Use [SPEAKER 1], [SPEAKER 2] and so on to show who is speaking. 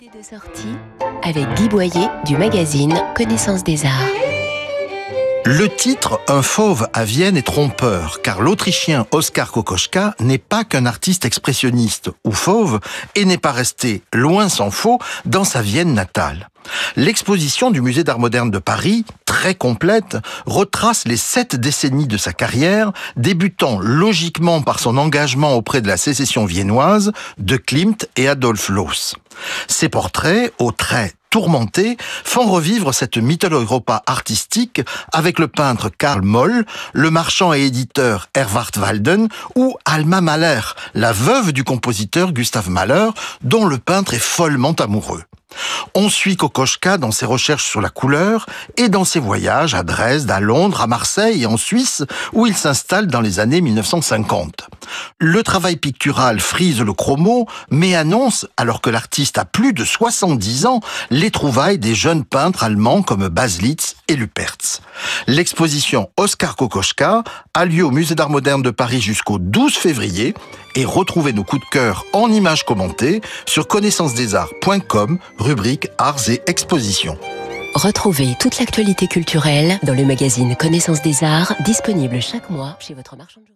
[SPEAKER 1] Idée de sortie avec Guy Boyer du magazine Connaissance des Arts.
[SPEAKER 2] Le titre Un fauve à Vienne est trompeur, car l'Autrichien Oskar Kokoschka n'est pas qu'un artiste expressionniste ou fauve et n'est pas resté, loin s'en faut, dans sa Vienne natale. L'exposition du Musée d'Art moderne de Paris, très complète, retrace les sept décennies de sa carrière, débutant logiquement par son engagement auprès de la sécession viennoise de Klimt et Adolf Loos. Ces portraits, aux traits tourmentés, font revivre cette Mitteleuropa artistique avec le peintre Karl Moll, le marchand et éditeur Erwart Walden ou Alma Mahler, la veuve du compositeur Gustav Mahler, dont le peintre est follement amoureux. On suit Kokoschka dans ses recherches sur la couleur et dans ses voyages à Dresde, à Londres, à Marseille et en Suisse, où il s'installe dans les années 1950. Le travail pictural frise le chromo, mais annonce, alors que l'artiste a plus de 70 ans, les trouvailles des jeunes peintres allemands comme Baslitz et Lupertz. L'exposition Oscar Kokoschka a lieu au Musée d'Art moderne de Paris jusqu'au 12 février et retrouvez nos coups de cœur en images commentées sur connaissancesdesarts.com, rubrique Arts et Expositions.
[SPEAKER 1] Retrouvez toute l'actualité culturelle dans le magazine Connaissance des Arts, disponible chaque mois chez votre marchand de journaux.